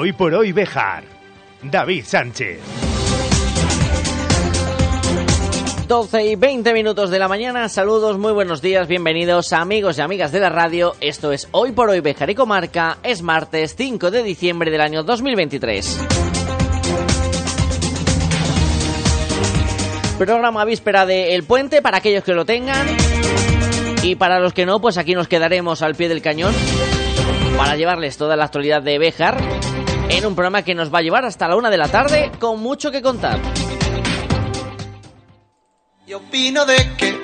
Hoy por hoy Bejar. David Sánchez. 12 y 20 minutos de la mañana, saludos, muy buenos días, bienvenidos amigos y amigas de la radio, esto es Hoy por Hoy Bejar y Comarca, es martes 5 de diciembre del año 2023. Programa víspera de El Puente para aquellos que lo tengan y para los que no, pues aquí nos quedaremos al pie del cañón para llevarles toda la actualidad de Bejar en un programa que nos va a llevar hasta la una de la tarde con mucho que contar. Y opino de que,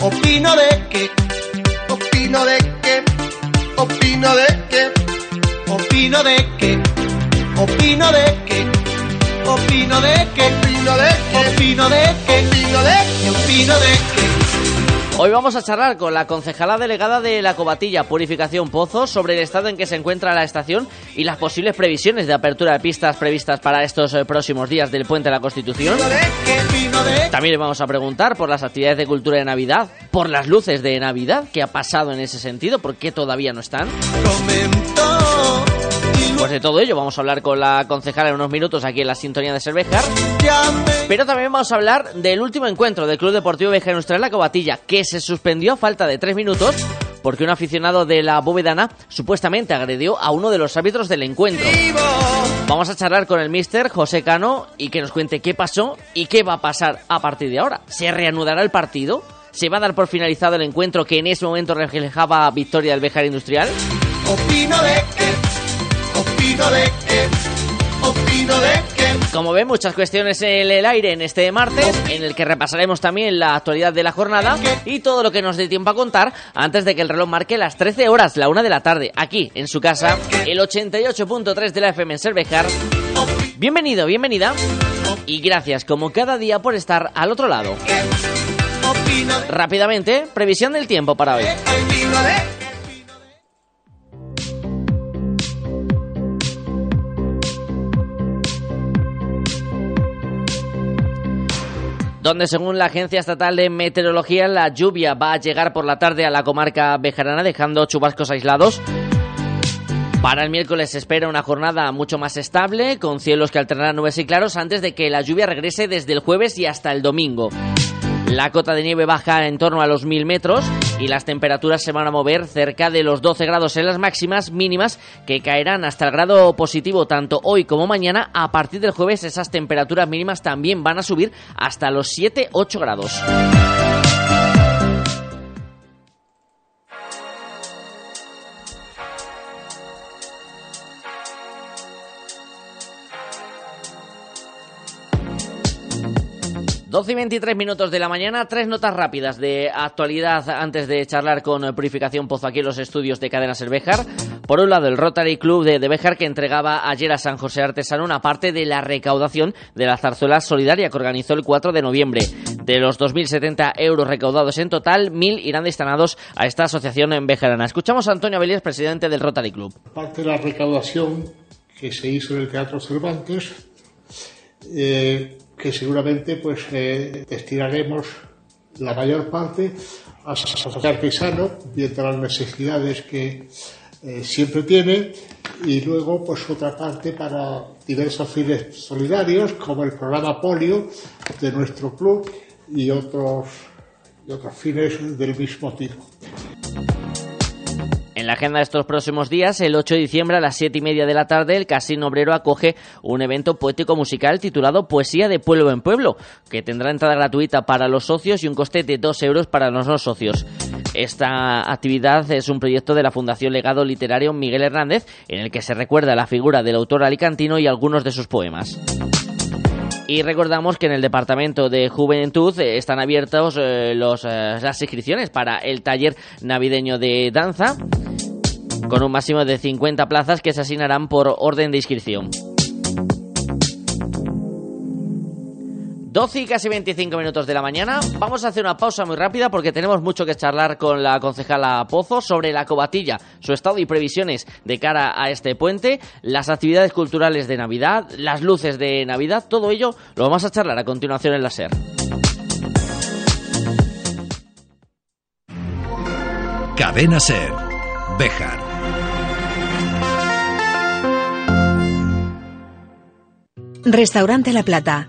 opino de que, opino de que, opino de que, opino de que, opino de que, opino de que, opino de que, opino de que, opino de que, opino de que. Hoy vamos a charlar con la concejala delegada de la Cobatilla Purificación Pozos sobre el estado en que se encuentra la estación y las posibles previsiones de apertura de pistas previstas para estos eh, próximos días del Puente de la Constitución. También le vamos a preguntar por las actividades de cultura de Navidad, por las luces de Navidad, qué ha pasado en ese sentido, por qué todavía no están. Pues de todo ello vamos a hablar con la concejala en unos minutos aquí en la sintonía de Cervejar. Pero también vamos a hablar del último encuentro del Club Deportivo Bejar Industrial La Cobatilla, que se suspendió a falta de tres minutos porque un aficionado de la Bóvedana supuestamente agredió a uno de los árbitros del encuentro. Vamos a charlar con el mister José Cano y que nos cuente qué pasó y qué va a pasar a partir de ahora. ¿Se reanudará el partido? ¿Se va a dar por finalizado el encuentro que en ese momento reflejaba victoria del Bejar Industrial? Opino de que, opino de que, opino de que. Como ven, muchas cuestiones en el aire en este martes, en el que repasaremos también la actualidad de la jornada y todo lo que nos dé tiempo a contar antes de que el reloj marque las 13 horas, la una de la tarde, aquí en su casa, el 88.3 de la FM en Cervejar. Bienvenido, bienvenida y gracias como cada día por estar al otro lado. Rápidamente, previsión del tiempo para hoy. Donde según la Agencia Estatal de Meteorología la lluvia va a llegar por la tarde a la comarca bejarana dejando chubascos aislados. Para el miércoles se espera una jornada mucho más estable, con cielos que alternarán nubes y claros antes de que la lluvia regrese desde el jueves y hasta el domingo. La cota de nieve baja en torno a los 1000 metros y las temperaturas se van a mover cerca de los 12 grados en las máximas mínimas que caerán hasta el grado positivo tanto hoy como mañana. A partir del jueves esas temperaturas mínimas también van a subir hasta los 7-8 grados. Doce y 23 minutos de la mañana, tres notas rápidas de actualidad antes de charlar con Purificación Pozo aquí en los estudios de Cadena Cervejar. Por un lado, el Rotary Club de, Béjar que entregaba ayer a San José Artesano una parte de la recaudación de la zarzuela solidaria que organizó el 4 de noviembre. De los 2.070 euros recaudados en total, 1.000 irán destinados a esta asociación en Bejarana. Escuchamos a Antonio Abelías, presidente del Rotary Club. parte de la recaudación que se hizo en el Teatro Cervantes, eh, que seguramente pues eh, destinaremos la mayor parte a San Artesano, viendo las necesidades que eh, siempre tiene, y luego pues otra parte para diversos fines solidarios, como el programa Polio de nuestro club y otros, y otros fines del mismo tipo. En la agenda de estos próximos días, el 8 de diciembre a las 7 y media de la tarde, el Casino Obrero acoge un evento poético musical titulado Poesía de Pueblo en Pueblo, que tendrá entrada gratuita para los socios y un coste de 2 euros para los no socios. Esta actividad es un proyecto de la Fundación Legado Literario Miguel Hernández, en el que se recuerda la figura del autor alicantino y algunos de sus poemas. Y recordamos que en el Departamento de Juventud eh, están abiertos eh, eh, las inscripciones para el taller navideño de danza, con un máximo de 50 plazas que se asignarán por orden de inscripción. 12 y casi 25 minutos de la mañana. Vamos a hacer una pausa muy rápida porque tenemos mucho que charlar con la concejala Pozo sobre la cobatilla, su estado y previsiones de cara a este puente, las actividades culturales de Navidad, las luces de Navidad, todo ello lo vamos a charlar a continuación en la SER. Cadena Ser. Bejar. Restaurante La Plata.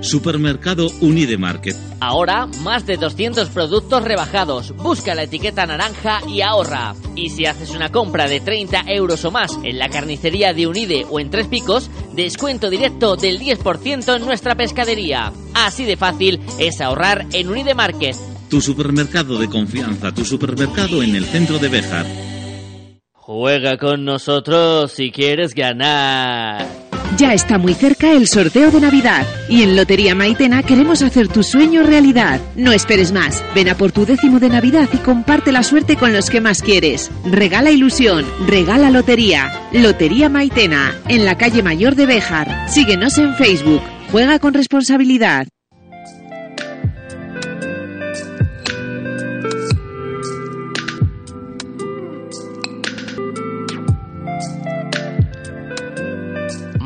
Supermercado Unidemarket. Ahora, más de 200 productos rebajados. Busca la etiqueta naranja y ahorra. Y si haces una compra de 30 euros o más en la carnicería de Unide o en Tres Picos, descuento directo del 10% en nuestra pescadería. Así de fácil es ahorrar en Unidemarket. Tu supermercado de confianza, tu supermercado en el centro de Béjar. Juega con nosotros si quieres ganar. Ya está muy cerca el sorteo de Navidad y en Lotería Maitena queremos hacer tu sueño realidad. No esperes más. Ven a por tu décimo de Navidad y comparte la suerte con los que más quieres. Regala ilusión, regala lotería. Lotería Maitena, en la calle Mayor de Béjar. Síguenos en Facebook. Juega con responsabilidad.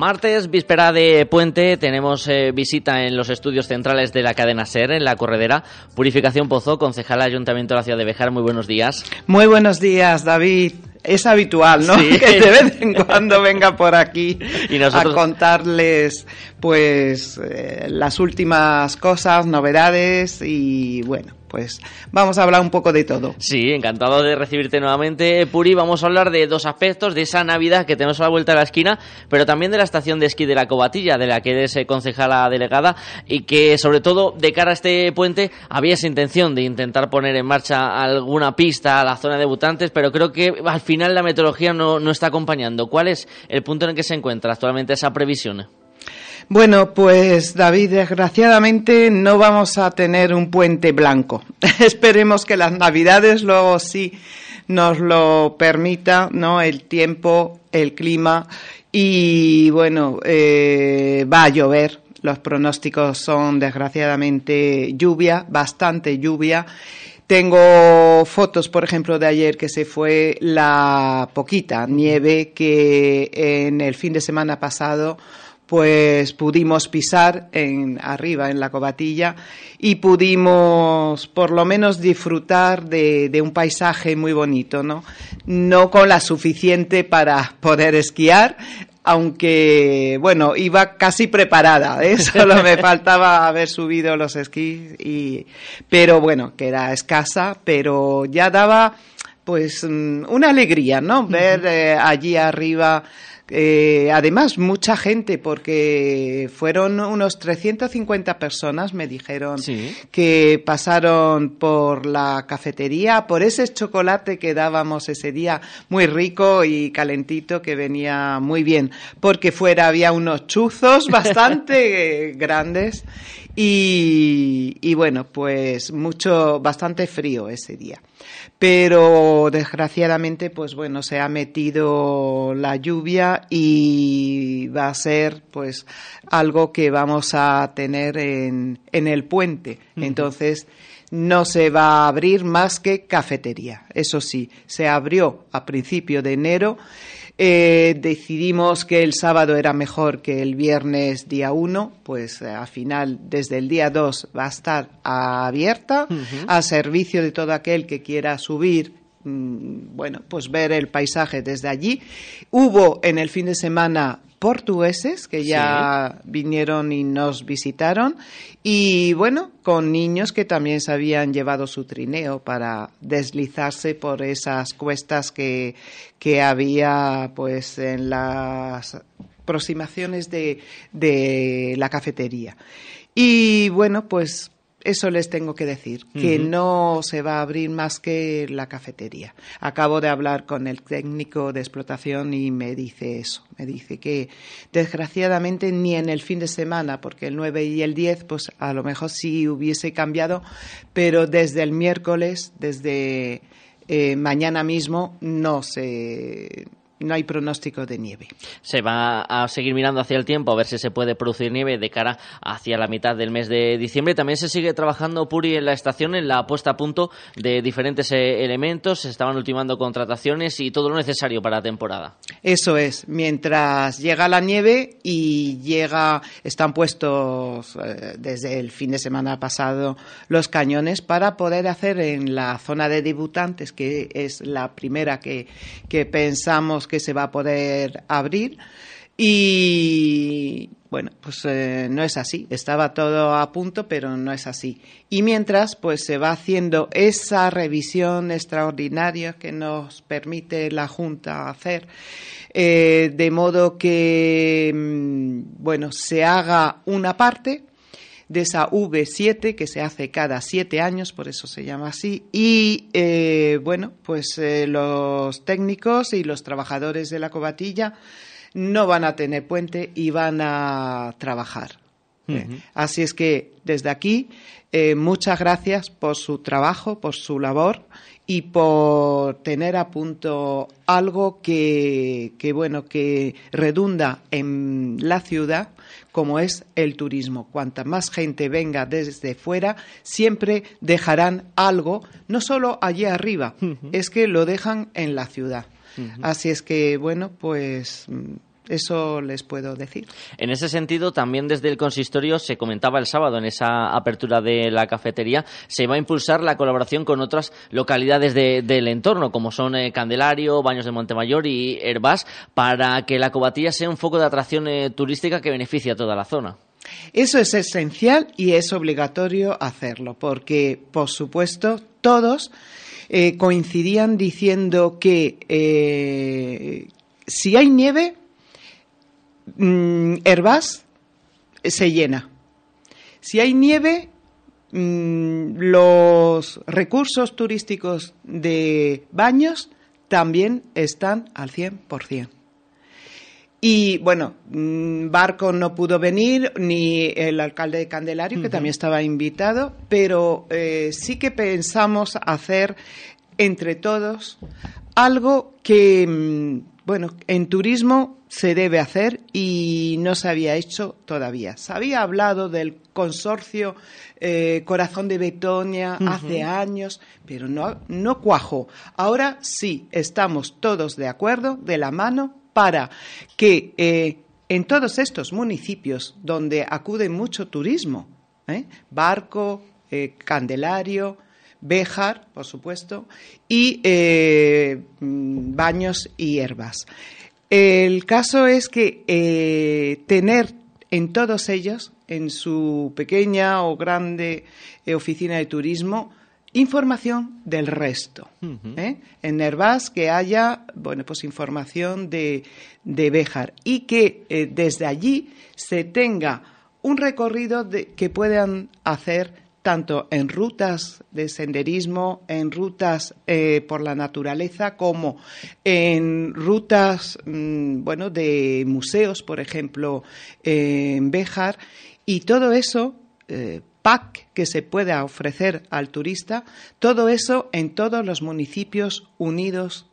Martes, víspera de puente, tenemos eh, visita en los estudios centrales de la cadena SER, en la corredera. Purificación Pozo, concejala Ayuntamiento de la Ciudad de Bejar. Muy buenos días. Muy buenos días, David. Es habitual, ¿no? Sí. Que de vez en cuando venga por aquí Y nosotros- a contarles, pues, eh, las últimas cosas, novedades y, bueno, pues vamos a hablar un poco de todo. Sí, encantado de recibirte nuevamente, Puri. Vamos a hablar de dos aspectos, de esa Navidad que tenemos a la vuelta de la esquina, pero también de la estación de esquí de la Cobatilla, de la que eres eh, concejala delegada, y que sobre todo de cara a este puente había esa intención de intentar poner en marcha alguna pista a la zona de debutantes, pero creo que al final la meteorología no, no está acompañando. ¿Cuál es el punto en el que se encuentra actualmente esa previsión? Bueno, pues David, desgraciadamente no vamos a tener un puente blanco. Esperemos que las navidades luego sí nos lo permita, ¿no? El tiempo, el clima y bueno, eh, va a llover. Los pronósticos son desgraciadamente lluvia, bastante lluvia. Tengo fotos, por ejemplo, de ayer que se fue la poquita nieve que en el fin de semana pasado pues pudimos pisar en arriba en la cobatilla y pudimos por lo menos disfrutar de, de un paisaje muy bonito, ¿no? No con la suficiente para poder esquiar, aunque bueno, iba casi preparada, ¿eh? solo me faltaba haber subido los esquís y pero bueno, que era escasa, pero ya daba pues mm, una alegría, ¿no? Ver eh, allí arriba eh, además, mucha gente, porque fueron unos 350 personas, me dijeron, Sí. que pasaron por la cafetería, por ese chocolate que dábamos ese día, muy rico y calentito, que venía muy bien, porque fuera había unos chuzos bastante eh, grandes y, y bueno, pues mucho, bastante frío ese día. Pero desgraciadamente, pues bueno, se ha metido la lluvia y va a ser pues algo que vamos a tener en, en el puente. Entonces, no se va a abrir más que cafetería. Eso sí, se abrió a principio de enero. Eh, decidimos que el sábado era mejor que el viernes día 1, pues eh, al final desde el día 2 va a estar abierta a servicio de todo aquel que quiera subir bueno, pues ver el paisaje desde allí. Hubo en el fin de semana portugueses que ya vinieron y nos visitaron y bueno, con niños que también se habían llevado su trineo para deslizarse por esas cuestas que, que había pues en las aproximaciones de, de la cafetería. Y bueno, pues eso les tengo que decir, que no se va a abrir más que la cafetería. Acabo de hablar con el técnico de explotación y me dice eso. Me dice que desgraciadamente ni en el fin de semana, porque el 9 y el 10, pues a lo mejor sí hubiese cambiado, pero desde el miércoles, desde eh, mañana mismo, no se no hay pronóstico de nieve. Se va a seguir mirando hacia el tiempo a ver si se puede producir nieve de cara hacia la mitad del mes de diciembre. También se sigue trabajando, Puri, en la estación en la puesta a punto de diferentes eh, elementos. Se estaban ultimando contrataciones y todo lo necesario para la temporada. Eso es. Mientras llega la nieve y llega, están puestos eh, desde el fin de semana pasado los cañones para poder hacer en la zona de debutantes, que es la primera que, que pensamos que se va a poder abrir. Y bueno, pues eh, no es así. Estaba todo a punto, pero no es así. Y mientras, pues se va haciendo esa revisión extraordinaria que nos permite la Junta hacer, eh, de modo que, mm, bueno, se haga una parte de esa V7 que se hace cada siete años, por eso se llama así, y eh, bueno, pues eh, los técnicos y los trabajadores de la cobatilla no van a tener puente y van a trabajar. Eh, Así es que desde aquí eh, muchas gracias por su trabajo, por su labor y por tener a punto algo que, que bueno que redunda en la ciudad como es el turismo. Cuanta más gente venga desde fuera, siempre dejarán algo, no solo allí arriba, es que lo dejan en la ciudad. Así es que, bueno, pues mm, eso les puedo decir. En ese sentido, también desde el consistorio se comentaba el sábado en esa apertura de la cafetería, se va a impulsar la colaboración con otras localidades de- del entorno, como son eh, Candelario, Baños de Montemayor y Herbás, para que la cobatilla sea un foco de atracción eh, turística que beneficie a toda la zona. Eso es esencial y es obligatorio hacerlo, porque, por supuesto, todos eh, coincidían diciendo que si hay nieve, mm, Herbás se llena. Si hay nieve, mm, los recursos turísticos de baños también están al 100%. Y bueno, mm, Barco no pudo venir, ni el alcalde de Candelario, que también estaba invitado, pero eh, sí que pensamos hacer entre todos algo que, mm, bueno, en turismo se debe hacer y no se había hecho todavía. Se había hablado del consorcio eh, Corazón de Betonia hace años, pero no, no cuajó. Ahora sí, estamos todos de acuerdo, de la mano, para que eh, en todos estos municipios donde acude mucho turismo, ¿eh? Barco, Candelario, Béjar, por supuesto, y mm, Baños y Herbas. El caso es que eh, tener en todos ellos, en su pequeña o grande eh, oficina de turismo, información del resto. ¿eh? En Nervás que haya, bueno, pues información de, de Béjar y que eh, desde allí se tenga un recorrido de- que puedan hacer tanto en rutas de senderismo, en rutas eh, por la naturaleza, como en rutas, mm, bueno, de museos, por ejemplo, eh, en Béjar, y todo eso, eh, pack que se pueda ofrecer al turista, todo eso en todos los municipios unidos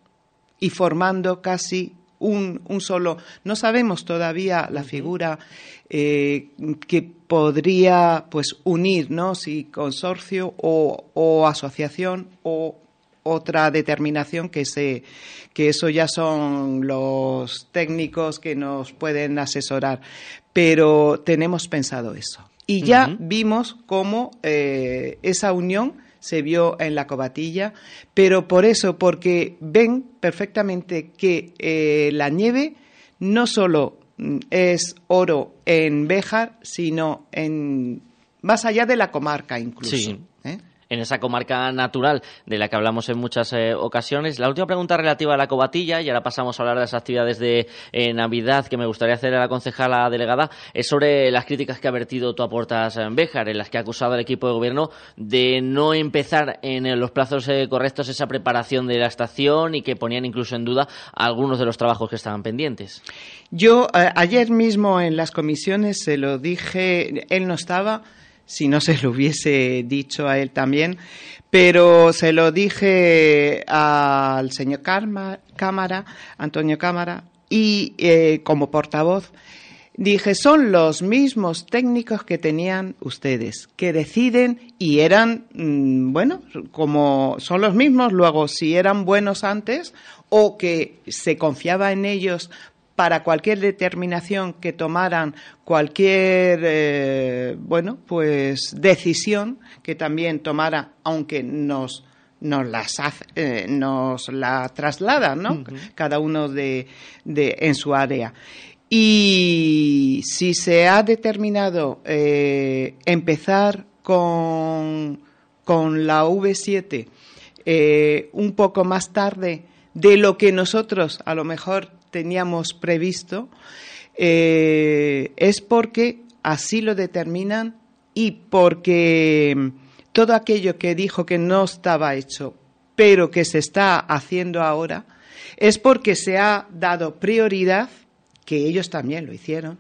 y formando casi un, un solo. No sabemos todavía la figura eh, que podría pues unir, ¿no? Si consorcio o, o asociación o otra determinación que se que eso ya son los técnicos que nos pueden asesorar. Pero tenemos pensado eso. Y ya vimos cómo eh, esa unión se vio en la cobatilla, pero por eso, porque ven perfectamente que eh, la nieve no solo es oro en Béjar, sino en más allá de la comarca incluso. Sí. ¿Eh? en esa comarca natural de la que hablamos en muchas eh, ocasiones. La última pregunta relativa a la cobatilla, y ahora pasamos a hablar de las actividades de eh, Navidad que me gustaría hacer a la concejala delegada, es sobre las críticas que ha vertido tu aportas en Béjar, en las que ha acusado al equipo de gobierno de no empezar en eh, los plazos eh, correctos esa preparación de la estación y que ponían incluso en duda algunos de los trabajos que estaban pendientes. Yo eh, ayer mismo en las comisiones se lo dije, él no estaba, si no se lo hubiese dicho a él también, pero se lo dije al señor Cámara, Antonio Cámara, y eh, como portavoz, dije, son los mismos técnicos que tenían ustedes, que deciden y eran, mm, bueno, como son los mismos, luego si eran buenos antes o que se confiaba en ellos para cualquier determinación que tomaran, cualquier, eh, bueno, pues decisión que también tomara, aunque nos nos las eh, nos la trasladan, ¿no? Cada uno de, de, en su área. Y si se ha determinado eh, empezar con, con, la V7 eh, un poco más tarde de lo que nosotros a lo mejor teníamos previsto, eh, es porque así lo determinan y porque todo aquello que dijo que no estaba hecho, pero que se está haciendo ahora, es porque se ha dado prioridad que ellos también lo hicieron,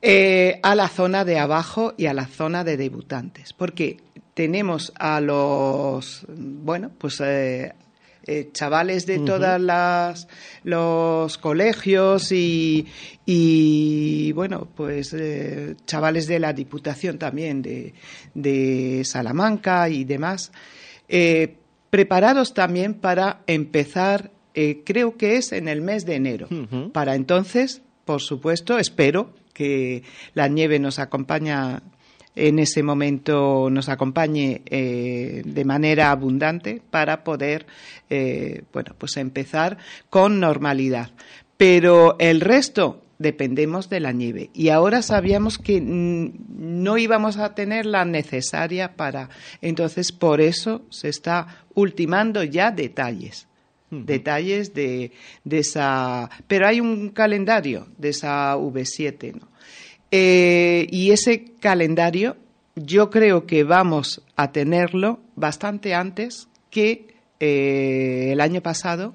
eh, a la zona de abajo y a la zona de debutantes, porque tenemos a los, bueno, pues eh, eh, chavales de todas las los colegios y, y bueno pues chavales de la diputación también de, de Salamanca y demás preparados también para empezar eh, creo que es en el mes de enero. Para entonces, por supuesto, espero que la nieve nos acompaña en ese momento nos acompañe eh, de manera abundante para poder eh, bueno pues empezar con normalidad. Pero el resto dependemos de la nieve. Y ahora sabíamos que no íbamos a tener la necesaria para entonces por eso se está ultimando ya detalles. Detalles de, esa... Pero hay un calendario de esa V7, ¿no? Eh, y ese calendario yo creo que vamos a tenerlo bastante antes que eh, el año pasado,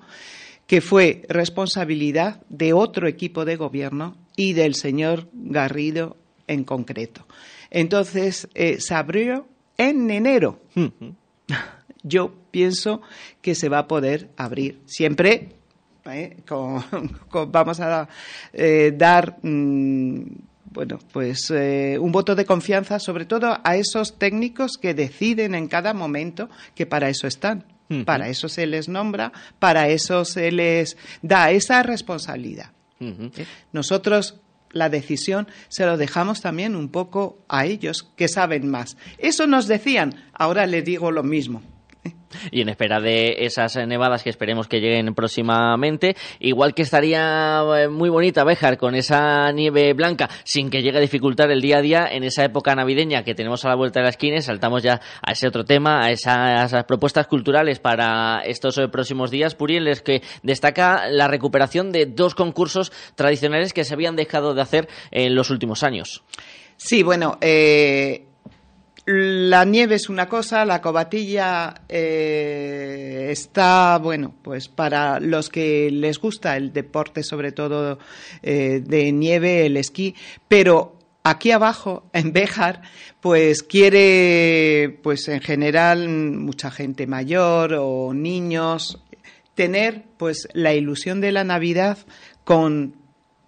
que fue responsabilidad de otro equipo de gobierno y del señor Garrido en concreto. Entonces, eh, se abrió en enero yo pienso que se va a poder abrir. Siempre ¿eh? vamos a eh, dar mm, bueno, pues eh, un voto de confianza, sobre todo a esos técnicos que deciden en cada momento que para eso están. Para eso se les nombra, para eso se les da esa responsabilidad. Nosotros la decisión se lo dejamos también un poco a ellos que saben más. Eso nos decían, ahora le digo lo mismo. Y en espera de esas nevadas que esperemos que lleguen próximamente, igual que estaría eh, muy bonita Béjar con esa nieve blanca, sin que llegue a dificultar el día a día en esa época navideña que tenemos a la vuelta de la esquina, saltamos ya a ese otro tema, a esas, propuestas culturales para estos eh, próximos días. Puriel es que destaca la recuperación de dos concursos tradicionales que se habían dejado de hacer en los últimos años. Sí, bueno, eh, la nieve es una cosa, la cobatilla eh, está, bueno, pues para los que les gusta el deporte, sobre todo eh, de nieve, el esquí, pero aquí abajo, en Béjar, pues quiere, pues en general, mucha gente mayor o niños, tener pues la ilusión de la Navidad con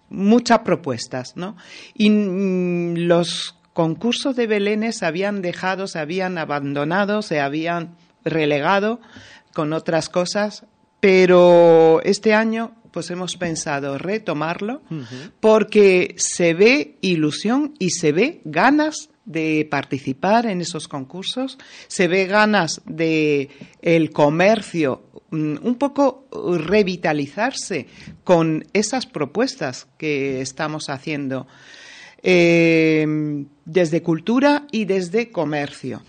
muchas propuestas, ¿no? Y mm, los concursos de Belénes se habían dejado, se habían abandonado, se habían relegado con otras cosas, pero este año pues hemos pensado retomarlo porque se ve ilusión y se ve ganas de participar en esos concursos, se ve ganas de el comercio mm, un poco revitalizarse con esas propuestas que estamos haciendo. Eh, desde cultura y desde comercio.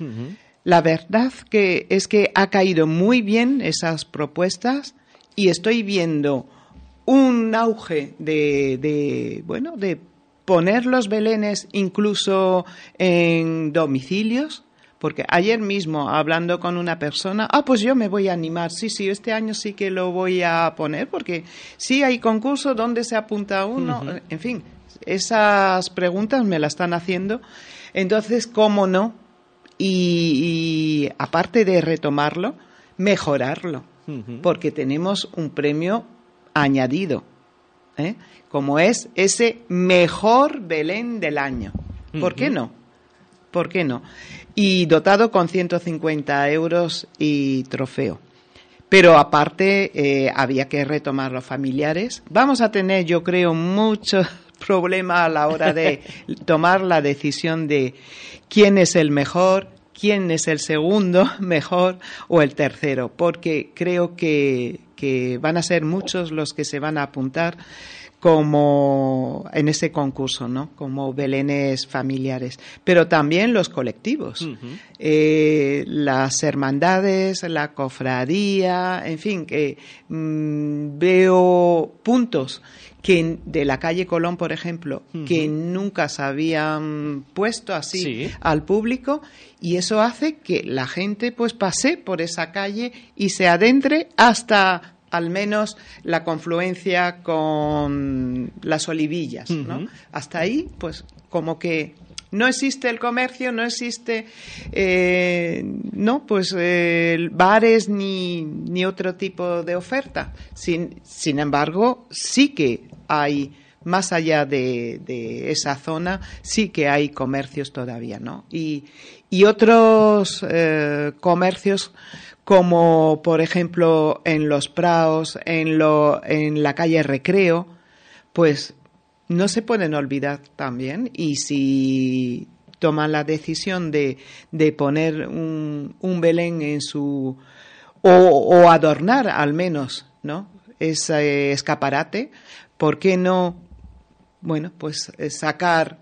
La verdad que es que ha caído muy bien esas propuestas y estoy viendo un auge de, bueno de poner los belenes incluso en domicilios porque ayer mismo hablando con una persona, ah, pues yo me voy a animar, sí, sí, este año sí que lo voy a poner, porque sí hay concurso, ¿dónde se apunta uno? En fin, esas preguntas me las están haciendo Entonces, ¿cómo no? Y, y aparte de retomarlo, mejorarlo, porque tenemos un premio añadido, ¿eh? como es ese mejor Belén del año. ¿Por qué no? ¿Por qué no? Y dotado con 150 euros y trofeo. Pero aparte, eh, había que retomar los familiares. Vamos a tener, yo creo, muchos problemas a la hora de tomar la decisión de quién es el mejor, quién es el segundo mejor o el tercero, porque creo que van a ser muchos los que se van a apuntar como en ese concurso, ¿no? Como belenes familiares, pero también los colectivos, eh, las hermandades, la cofradía, en fin, que mm, veo puntos que de la calle Colón, por ejemplo, que nunca se habían puesto así al público y eso hace que la gente pues pase por esa calle y se adentre hasta al menos la confluencia con las olivillas, ¿no? Hasta ahí, pues como que no existe el comercio, no existe, eh, no, pues eh, bares ni, ni, otro tipo de oferta. Sin, sin embargo, sí que hay más allá de, de, esa zona, sí que hay comercios todavía, ¿no? Y, y otros eh, comercios como por ejemplo en los praos, en, lo, en la calle Recreo, pues no se pueden olvidar también. Y si toman la decisión de, de poner un, un, Belén en su o, o, adornar al menos no ese escaparate ¿por qué no bueno pues sacar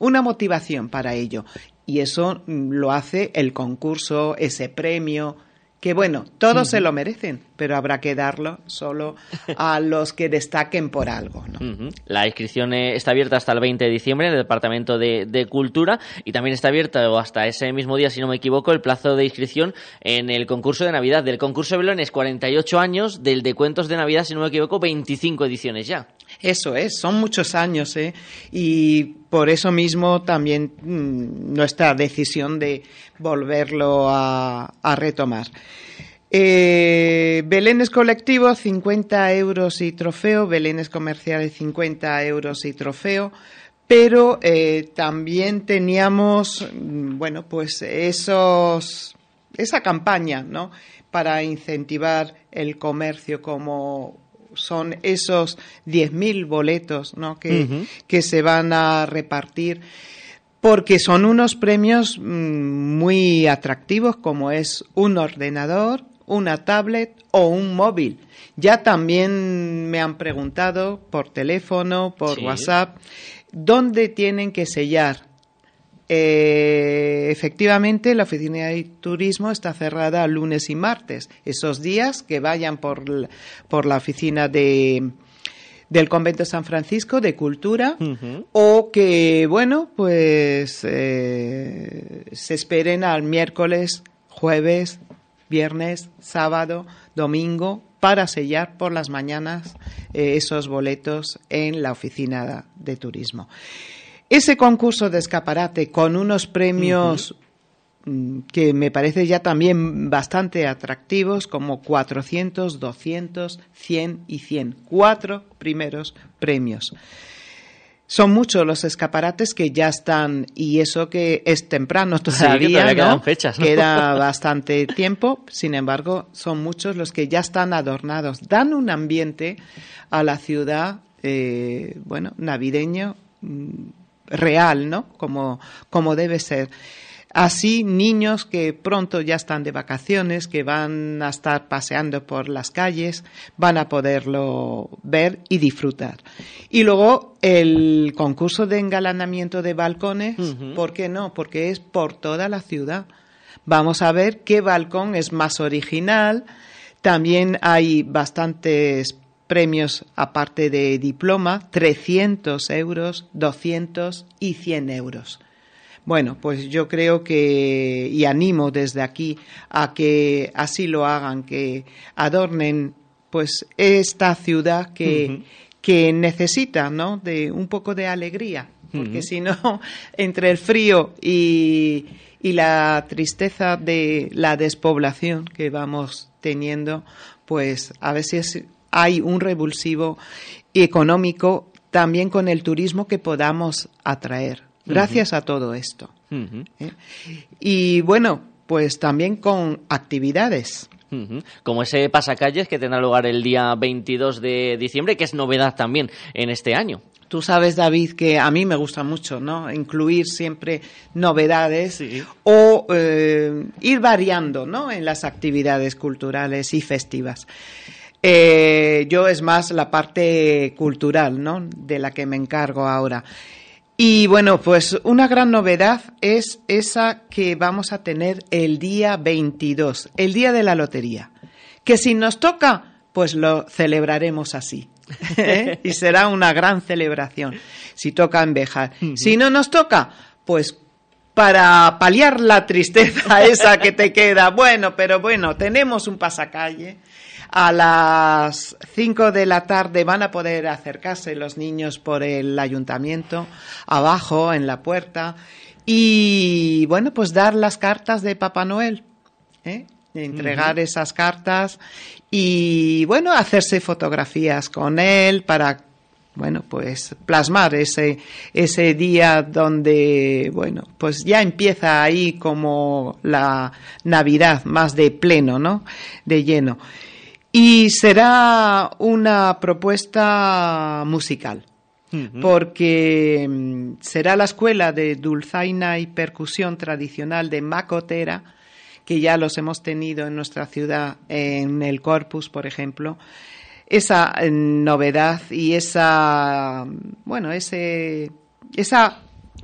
una motivación para ello y eso lo hace el concurso ese premio que bueno, todos se lo merecen, pero habrá que darlo solo a los que destaquen por algo. ¿no? La inscripción eh, está abierta hasta el 20 de diciembre en el Departamento de, Cultura y también está abierta hasta ese mismo día, si no me equivoco, el plazo de inscripción en el concurso de Navidad. Del concurso de Belones, 48 años, del de cuentos de Navidad, si no me equivoco, 25 ediciones ya. Eso es, son muchos años, ¿eh? Y por eso mismo también mm, nuestra decisión de volverlo a, retomar. Eh, Belénes colectivos, 50 euros y trofeo. Belénes comerciales, 50 euros y trofeo. Pero eh, también teníamos, mm, bueno, pues esos, esa campaña, ¿no? Para incentivar el comercio como son esos 10.000 boletos ¿no? que, que se van a repartir porque son unos premios mm, muy atractivos como es un ordenador, una tablet o un móvil. Ya también me han preguntado por teléfono, por WhatsApp, dónde tienen que sellar eh, efectivamente, la oficina de turismo está cerrada lunes y martes. Esos días que vayan por, por la oficina de, del convento San Francisco de cultura o que bueno pues eh, se esperen al miércoles jueves viernes sábado domingo para sellar por las mañanas eh, esos boletos en la oficina de turismo ese concurso de escaparate con unos premios mm, que me parece ya también bastante atractivos, como 400, 200, 100 y 100. Cuatro primeros premios. Son muchos los escaparates que ya están, y eso que es temprano todavía, quedan fechas, queda bastante tiempo, sin embargo, son muchos los que ya están adornados. Dan un ambiente a la ciudad, eh, bueno, navideño mm, real, ¿no? Como, como debe ser. Así, niños que pronto ya están de vacaciones, que van a estar paseando por las calles, van a poderlo ver y disfrutar. Y luego el concurso de engalanamiento de balcones, ¿por qué no? Porque es por toda la ciudad. Vamos a ver qué balcón es más original. También hay bastantes premios aparte de diploma, 300 euros, 200 y 100 euros. Bueno, pues yo creo que, y animo desde aquí a que así lo hagan, que adornen pues esta ciudad que, que necesita, ¿no? De un poco de alegría porque si no, entre el frío y, y la tristeza de la despoblación que vamos teniendo, pues a veces hay un revulsivo económico también con el turismo que podamos atraer, gracias a todo esto. ¿eh? Y bueno, pues también con actividades. Como ese pasacalles que tendrá lugar el día 22 de diciembre, que es novedad también en este año. Tú sabes, David, que a mí me gusta mucho, ¿no? Incluir siempre novedades o eh, ir variando, ¿no? En las actividades culturales y festivas. Eh, yo es más la parte cultural, ¿no? De la que me encargo ahora. Y bueno, pues una gran novedad es esa que vamos a tener el día 22, el día de la lotería. Que si nos toca, pues lo celebraremos así. ¿eh? y será una gran celebración si toca en Si no nos toca, pues para paliar la tristeza esa que te queda, bueno, pero bueno, tenemos un pasacalle a las 5 de la tarde van a poder acercarse los niños por el ayuntamiento, abajo en la puerta, y bueno, pues dar las cartas de Papá Noel. ¿eh? entregar esas cartas y bueno, hacerse fotografías con él para bueno, pues plasmar ese, ese día donde, bueno, pues ya empieza ahí como la Navidad más de pleno, ¿no? De lleno. Y será una propuesta musical, porque mm, será la escuela de dulzaina y percusión tradicional de Macotera, que ya los hemos tenido en nuestra ciudad, en el Corpus, por ejemplo. Esa eh, novedad y esa, bueno, ese, esa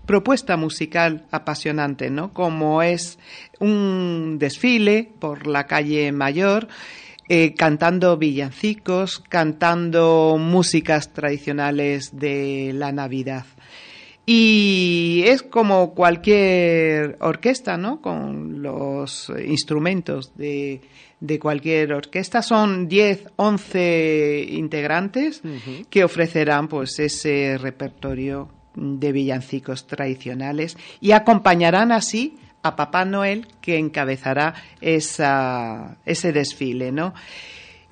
propuesta musical apasionante, ¿no? Como es un desfile por la calle Mayor eh, cantando villancicos, cantando músicas tradicionales de la Navidad. Y es como cualquier orquesta, ¿no? Con los instrumentos de, cualquier orquesta. Son 10, 11 integrantes que ofrecerán pues ese repertorio de villancicos tradicionales y acompañarán así a Papá Noel que encabezará ese desfile, ¿no?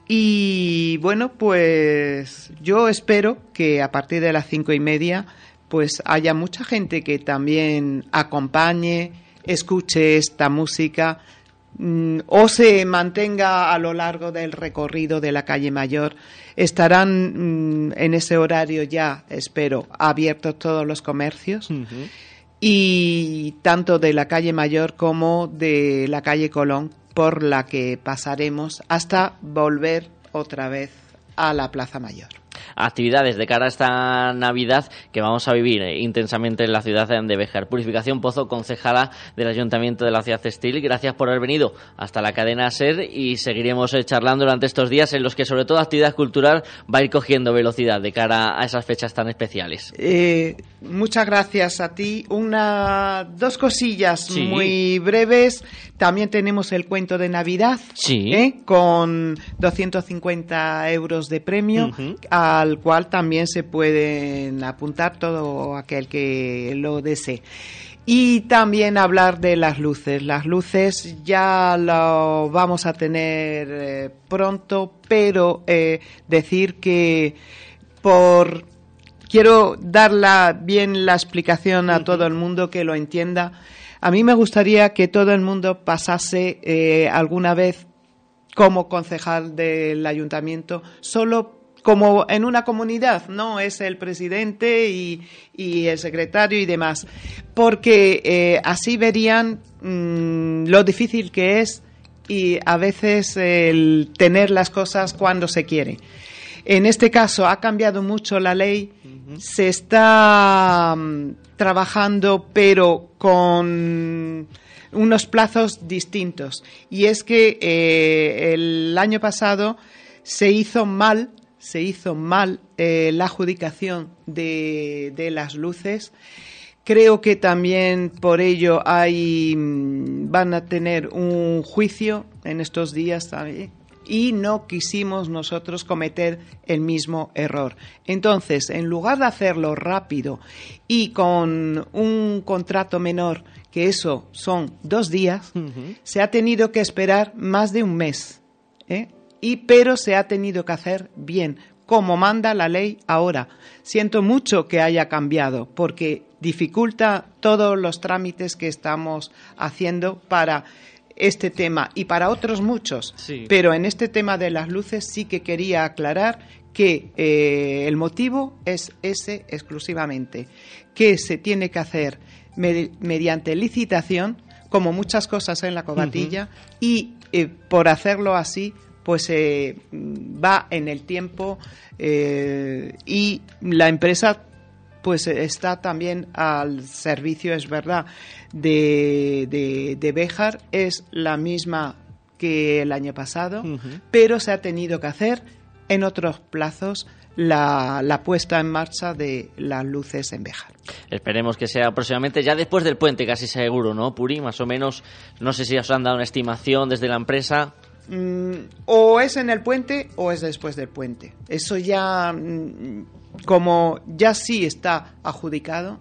Y bueno, pues yo espero que a partir de las cinco y media pues haya mucha gente que también acompañe, escuche esta música mm, o se mantenga a lo largo del recorrido de la calle Mayor. Estarán mm, en ese horario ya, espero, abiertos todos los comercios y tanto de la calle Mayor como de la calle Colón por la que pasaremos hasta volver otra vez a la Plaza Mayor actividades de cara a esta Navidad que vamos a vivir eh, intensamente en la ciudad de Bejar. Purificación Pozo, concejala del Ayuntamiento de la Ciudad Textil, gracias por haber venido hasta la cadena SER y seguiremos eh, charlando durante estos días en los que sobre todo actividad cultural va a ir cogiendo velocidad de cara a esas fechas tan especiales. Eh, muchas gracias a ti. Una, dos cosillas muy breves. También tenemos el cuento de Navidad sí. con 250 euros de premio al cual también se pueden apuntar todo aquel que lo desee. Y también hablar de las luces. Las luces ya lo vamos a tener eh, pronto, pero eh, decir que por quiero dar bien la explicación a todo el mundo que lo entienda. A mí me gustaría que todo el mundo pasase eh, alguna vez como concejal del ayuntamiento solo como en una comunidad, no es el presidente y, el secretario y demás, porque eh, así verían mm, lo difícil que es y a veces el tener las cosas cuando se quiere. En este caso ha cambiado mucho la ley, se está mm, trabajando pero con unos plazos distintos. Y es que eh, el año pasado se hizo mal se hizo mal eh, la adjudicación de, de, las luces. Creo que también por ello hay, mm, van a tener un juicio en estos días también y no quisimos nosotros cometer el mismo error. Entonces, en lugar de hacerlo rápido y con un contrato menor, que eso son dos días, se ha tenido que esperar más de un mes. ¿eh? Y, pero se ha tenido que hacer bien, como manda la ley ahora. Siento mucho que haya cambiado, porque dificulta todos los trámites que estamos haciendo para este tema y para otros muchos. Pero en este tema de las luces sí que quería aclarar que eh, el motivo es ese exclusivamente, que se tiene que hacer mediante licitación, como muchas cosas en la cobatilla, y eh, por hacerlo así, pues eh, va en el tiempo y la empresa pues está también al servicio, es verdad, de, de, Béjar, es la misma que el año pasado, pero se ha tenido que hacer en otros plazos la, la, puesta en marcha de las luces en Béjar. Esperemos que sea próximamente, ya después del puente, casi seguro, ¿no, Puri? Más o menos, no sé si os han dado una estimación desde la empresa. Mm, o es en el puente o es después del puente. Eso ya mm, como ya sí está adjudicado,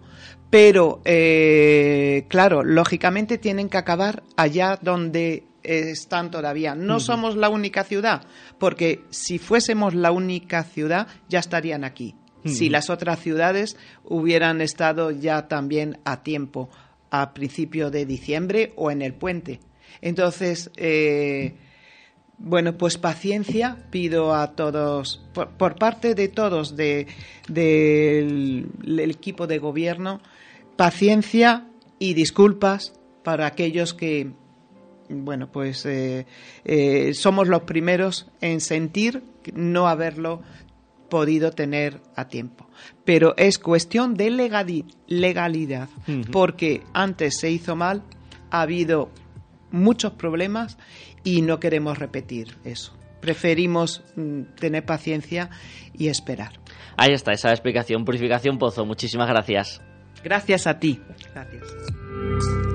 pero eh, claro, lógicamente tienen que acabar allá donde están todavía. No somos la única ciudad, porque si fuésemos la única ciudad ya estarían aquí. Si las otras ciudades hubieran estado ya también a tiempo, a principio de diciembre o en el puente. Entonces, eh, bueno, pues paciencia pido a todos, por, parte de todos del equipo de gobierno, paciencia y disculpas para aquellos que, bueno, pues eh, eh, somos los primeros en sentir no haberlo podido tener a tiempo. Pero es cuestión de legalidad, porque antes se hizo mal, ha habido muchos problemas y no queremos repetir eso. Preferimos mm, tener paciencia y esperar. Ahí está esa explicación. Purificación Pozo, muchísimas gracias. Gracias a ti. Gracias.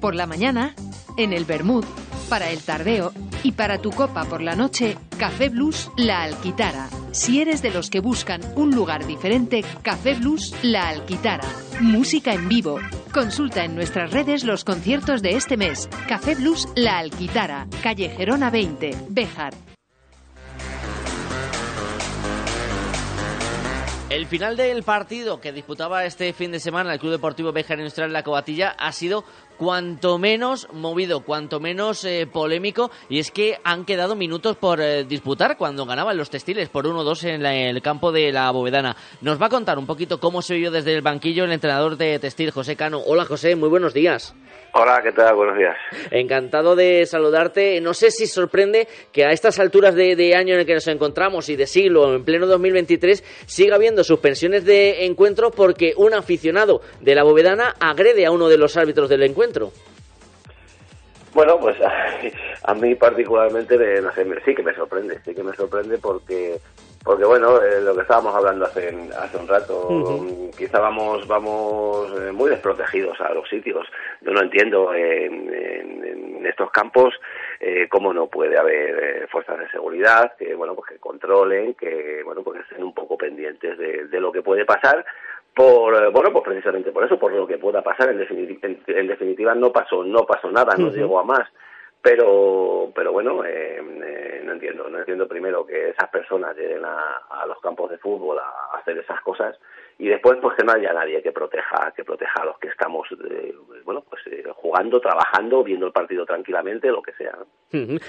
Por la mañana, en el Bermud, para el tardeo y para tu copa por la noche, Café Blues La Alquitara. Si eres de los que buscan un lugar diferente, Café Blues La Alquitara. Música en vivo. Consulta en nuestras redes los conciertos de este mes. Café Blues La Alquitara, calle Gerona 20, Béjar. El final del partido que disputaba este fin de semana el Club Deportivo Béjar Industrial La Cobatilla ha sido cuanto menos movido, cuanto menos eh, polémico, y es que han quedado minutos por eh, disputar cuando ganaban los textiles por 1-2 en, el campo de la Bovedana. Nos va a contar un poquito cómo se vio desde el banquillo el entrenador de textil, José Cano. Hola José, muy buenos días. Hola, ¿qué tal? Buenos días. Encantado de saludarte. No sé si sorprende que a estas alturas de, de, año en el que nos encontramos y de siglo, en pleno 2023, siga habiendo suspensiones de encuentro porque un aficionado de la Bovedana agrede a uno de los árbitros del encuentro. Bueno, pues a, mí particularmente sí que me sorprende, sí que me sorprende porque porque bueno, eh, lo que estábamos hablando hace, hace un rato, quizá vamos, vamos eh, muy desprotegidos a los sitios. Yo no entiendo en, estos campos eh, cómo no puede haber eh, fuerzas de seguridad que bueno pues que controlen, que bueno pues estén un poco pendientes de, de lo que puede pasar por bueno pues precisamente por eso por lo que pueda pasar en, definitiva, en, definitiva no pasó no pasó nada no llegó a más. Pero pero bueno eh, eh, no entiendo no entiendo primero que esas personas lleguen a, a los campos de fútbol a, hacer esas cosas y después pues que no haya nadie que proteja que proteja a los que estamos eh, bueno pues eh, jugando trabajando viendo el partido tranquilamente lo que sea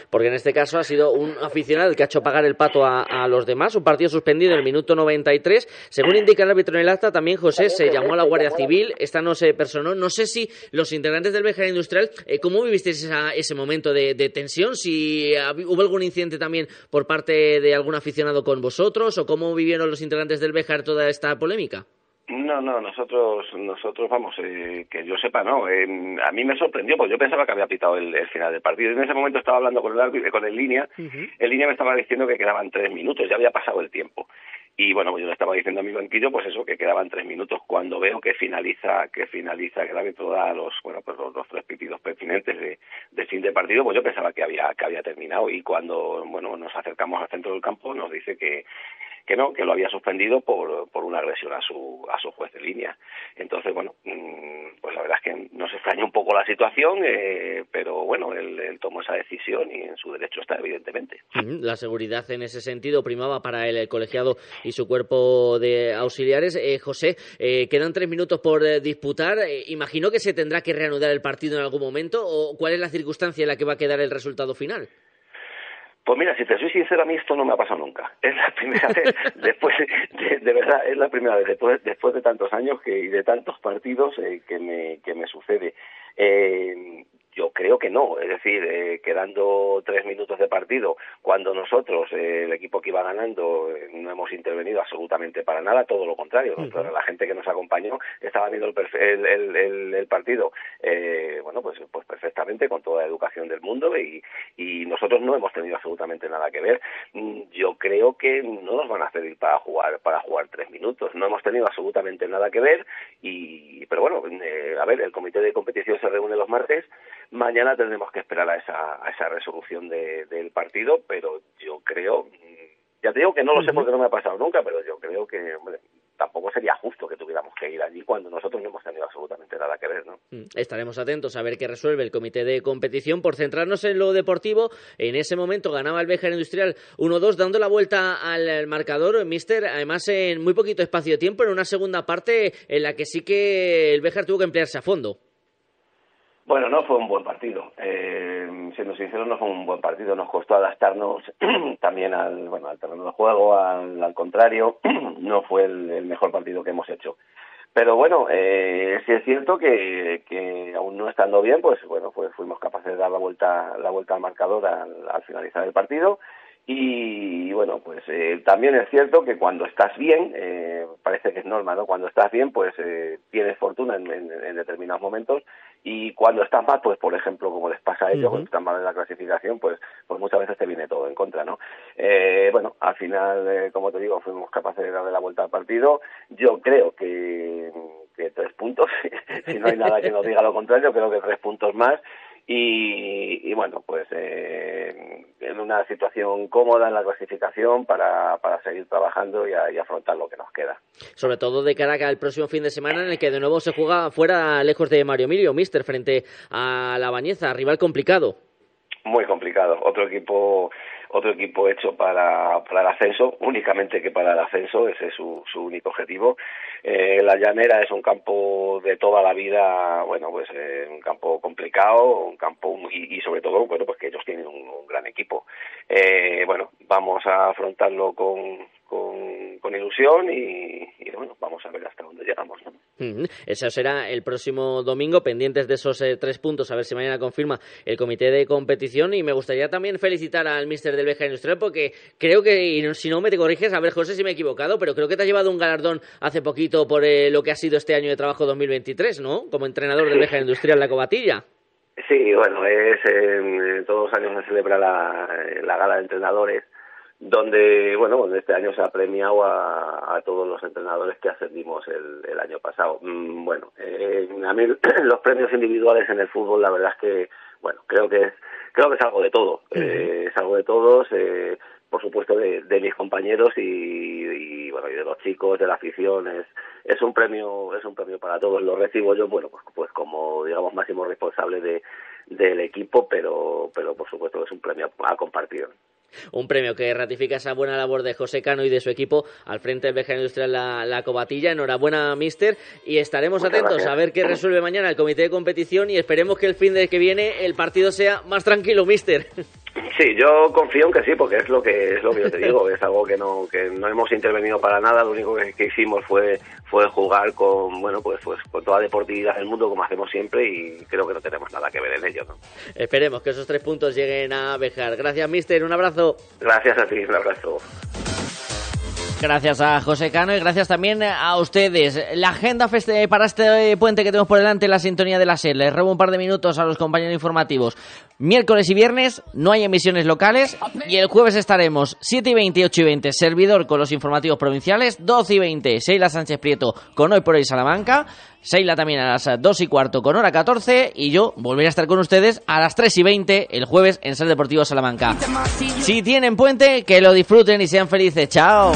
porque en este caso ha sido un aficionado el que ha hecho pagar el pato a, a, los demás. Un partido suspendido en el minuto 93 según indica el árbitro en el acta también José se llamó a la Guardia Civil. Esta no se personó. No sé si los integrantes del Bejar Industrial eh, cómo vivisteis esa, ese momento de, de tensión si hubo algún incidente también por parte de algún aficionado con vosotros o cómo vivieron los integrantes del Bejar toda esta polémica no, no, nosotros, nosotros vamos, eh, que yo sepa, no. Eh, a mí me sorprendió, porque yo pensaba que había pitado el, el, final del partido. En ese momento estaba hablando con el, con el línea, uh -huh. el línea me estaba diciendo que quedaban tres minutos, ya había pasado el tiempo. Y bueno, yo le estaba diciendo a mi banquillo, pues eso, que quedaban tres minutos. Cuando veo que finaliza, que finaliza, que el árbitro da los, bueno, pues los, los tres pitidos pertinentes de, de, fin de partido, pues yo pensaba que había, que había terminado. Y cuando, bueno, nos acercamos al centro del campo, nos dice que, que no, que lo había suspendido por una agresión a su, a su juez de línea. Entonces, bueno, pues la verdad es que nos extraña un poco la situación, eh, pero bueno, él, él, tomó esa decisión y en su derecho está, evidentemente. La seguridad en ese sentido primaba para el colegiado y su cuerpo de auxiliares. Eh, José, eh, quedan tres minutos por eh, disputar. imagino que se tendrá que reanudar el partido en algún momento, o cuál es la circunstancia en la que va a quedar el resultado final. Pues mira, si te soy sincero, a mí esto no me ha pasado nunca. Es la primera vez, después, de, de, verdad, es la primera vez, después, después de tantos años que, y de tantos partidos eh, que, me, que me sucede. Eh, yo creo que no, es decir, eh, quedando tres minutos de partido, cuando nosotros, eh, el equipo que iba ganando, eh, no hemos intervenido absolutamente para nada, todo lo contrario, uh -huh. la gente que nos acompañó estaba viendo el, el, el, el partido, eh, bueno, pues, pues perfectamente, con toda la educación del mundo y, y nosotros no hemos tenido absolutamente nada que ver. Mm, yo creo que no nos van a pedir para jugar, para jugar tres minutos, no hemos tenido absolutamente nada que ver y, pero bueno, a ver, el comité de competición se reúne los martes, Mañana tendremos que esperar a esa, a esa resolución de, del partido, pero yo creo, ya te digo que no lo sé porque no me ha pasado nunca, pero yo creo que hombre, tampoco sería justo que tuviéramos que ir allí cuando nosotros no hemos tenido absolutamente nada que ver, ¿no? Estaremos atentos a ver qué resuelve el comité de competición. Por centrarnos en lo deportivo, en ese momento ganaba el Béjar Industrial 1-2, dando la vuelta al marcador, Mister, además en muy poquito espacio de tiempo, en una segunda parte en la que sí que el Béjar tuvo que emplearse a fondo. Bueno, no fue un buen partido. Eh, siendo sinceros, no fue un buen partido. Nos costó adaptarnos también al, bueno, al terreno de juego, al, al contrario. no fue el, el, mejor partido que hemos hecho. Pero bueno, eh, sí es cierto que, que aún no estando bien, pues bueno, pues fuimos capaces de dar la vuelta, la vuelta al marcador al, al finalizar el partido. Y bueno, pues eh, también es cierto que cuando estás bien, eh, parece que es normal, ¿no? Cuando estás bien, pues eh, tienes fortuna en, en, en, determinados momentos y cuando estás mal, pues por ejemplo, como les pasa a ellos, uh -huh. cuando están mal en la clasificación, pues, pues muchas veces te viene todo en contra, ¿no? Eh, bueno, al final, eh, como te digo, fuimos capaces de darle la vuelta al partido. Yo creo que, que tres puntos, si no hay nada que nos diga lo contrario, creo que tres puntos más y, y bueno, pues eh, en una situación cómoda en la clasificación para, para seguir trabajando y, a, y, afrontar lo que nos queda. Sobre todo de cara al próximo fin de semana en el que de nuevo se juega fuera lejos de Mario Emilio, Mister, frente a la Bañeza, rival complicado. Muy complicado, otro equipo otro equipo hecho para, para el ascenso, únicamente que para el ascenso, ese es su, su único objetivo. Eh, la llanera es un campo de toda la vida, bueno, pues eh, un campo complicado, un campo y, y, sobre todo, bueno, pues que ellos tienen un, gran equipo. Eh, bueno, vamos a afrontarlo con, con, con ilusión y, y, bueno, vamos a ver hasta dónde llegamos. Eso será el próximo domingo, pendientes de esos eh, tres puntos, a ver si mañana confirma el comité de competición. Y me gustaría también felicitar al mister del Beja Industrial porque creo que, y si no me te corriges, a ver José si me he equivocado, pero creo que te has llevado un galardón hace poquito por eh, lo que ha sido este año de trabajo 2023, ¿no? Como entrenador del Beja Industrial La Cobatilla. Sí, bueno, es eh, todos los años se celebra la, la gala de entrenadores donde bueno este año se ha premiado a, a todos los entrenadores que ascendimos el, el año pasado. Mm, bueno eh, a mí los premios individuales en el fútbol la verdad es que bueno creo que es creo que es algo de todo. Eh, es algo de todos eh, por supuesto de, mis compañeros y, bueno y de los chicos de la afición. Es, es un premio es un premio para todos. Lo recibo yo bueno pues, pues como digamos máximo responsable de del equipo pero pero por supuesto es un premio a compartir un premio que ratifica esa buena labor de José Cano y de su equipo al frente del Bejar Industrial la, la, Cobatilla. Enhorabuena, mister, y estaremos atentos a ver qué resuelve mañana el comité de competición y esperemos que el fin de que viene el partido sea más tranquilo, mister. Sí, yo confío en que sí, porque es lo que es lo que yo te digo, es algo que no que no hemos intervenido para nada, lo único que, hicimos fue fue jugar con bueno pues pues con toda deportividad del mundo como hacemos siempre y creo que no tenemos nada que ver en ello, ¿no? Esperemos que esos tres puntos lleguen a Bejar. Gracias, mister, un abrazo. Gracias a ti, un abrazo. Gracias a José Cano y gracias también a ustedes. La agenda para este puente que tenemos por delante, la sintonía de la SER. Les robo un par de minutos a los compañeros informativos. Miércoles y viernes no hay emisiones locales y el jueves estaremos 7 y 20 y 8 y 20, servidor con los informativos provinciales, 12 y 20, Seila Sánchez Prieto con Hoy por Hoy Salamanca, Seila también a las 2 y cuarto con hora 14 y yo volveré a estar con ustedes a las 3 y 20 el jueves en Ser Deportivo Salamanca. Si tienen puente, que lo disfruten y sean felices. Chao.